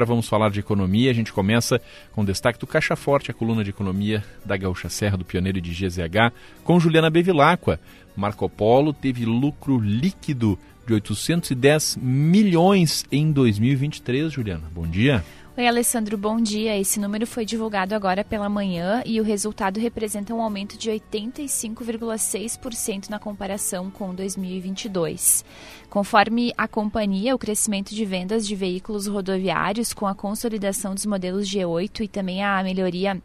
Agora vamos falar de economia. A gente começa com destaque do Caixa Forte, a coluna de economia da Gaúcha Serra, do pioneiro de GZH, com Juliana Bevilacqua. Marco Polo teve lucro líquido de 810 milhões em 2023, Juliana. Bom dia. Oi, Alessandro, bom dia. Esse número foi divulgado agora pela manhã e o resultado representa um aumento de 85,6% na comparação com 2022. Conforme a companhia, o crescimento de vendas de veículos rodoviários com a consolidação dos modelos G8 e também a melhoria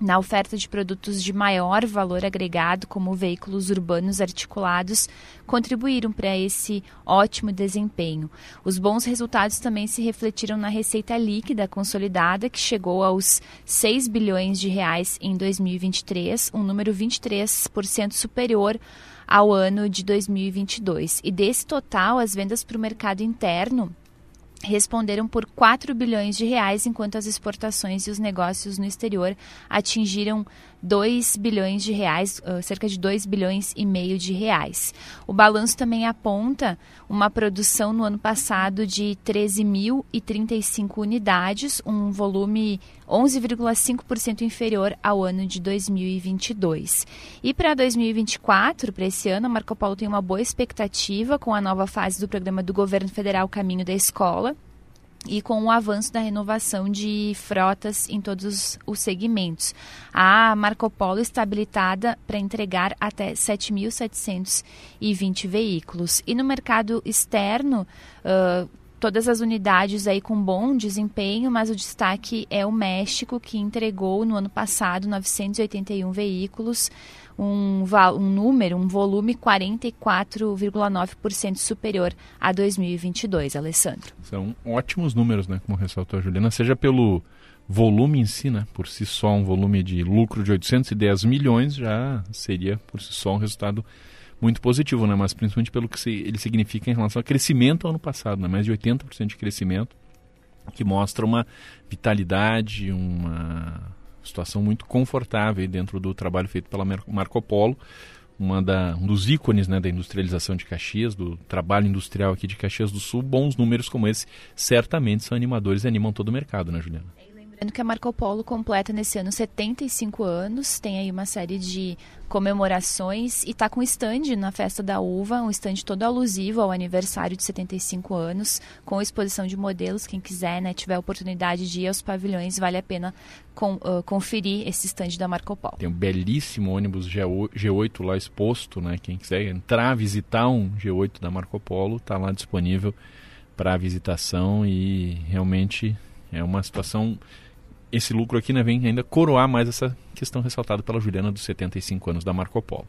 na oferta de produtos de maior valor agregado, como veículos urbanos articulados, contribuíram para esse ótimo desempenho. Os bons resultados também se refletiram na receita líquida consolidada, que chegou aos 6 bilhões de reais em 2023, um número 23% superior ao ano de 2022. E desse total, as vendas para o mercado interno responderam por 4 bilhões de reais, enquanto as exportações e os negócios no exterior atingiram 2 bilhões de reais, cerca de 2 bilhões e meio de reais. O balanço também aponta uma produção no ano passado de 13.035 unidades, um volume 11,5% inferior ao ano de 2022. E para 2024, para esse ano, a Marco Polo tem uma boa expectativa com a nova fase do programa do governo federal Caminho da Escola e com o avanço da renovação de frotas em todos os segmentos. A Marco Polo está habilitada para entregar até 7.720 veículos. E no mercado externo, uh, todas as unidades aí com bom desempenho, mas o destaque é o México, que entregou no ano passado 981 veículos, um, um número, um volume 44,9% superior a 2022, Alessandro. São ótimos números, né, como ressaltou a Juliana, seja pelo volume em si, né, por si só um volume de lucro de 810 milhões já seria por si só um resultado muito positivo, né? mas principalmente pelo que ele significa em relação ao crescimento ano passado, né? mais de 80% de crescimento, que mostra uma vitalidade, uma situação muito confortável dentro do trabalho feito pela Marco Polo, uma da, um dos ícones né, da industrialização de Caxias, do trabalho industrial aqui de Caxias do Sul. Bons números como esse certamente são animadores e animam todo o mercado, né, Juliana? Lembrando que a Marco Polo completa nesse ano 75 anos, tem aí uma série de comemorações e está com stand na Festa da Uva, um stand todo alusivo ao aniversário de 75 anos, com exposição de modelos. Quem quiser, né, tiver a oportunidade de ir aos pavilhões, vale a pena com, uh, conferir esse stand da Marco Polo. Tem um belíssimo ônibus G8 lá exposto, né? Quem quiser entrar, visitar um G8 da Marco Polo, está lá disponível para visitação e realmente é uma situação esse lucro aqui né, vem ainda coroar mais essa questão ressaltada pela Juliana dos 75 anos da Marco Polo.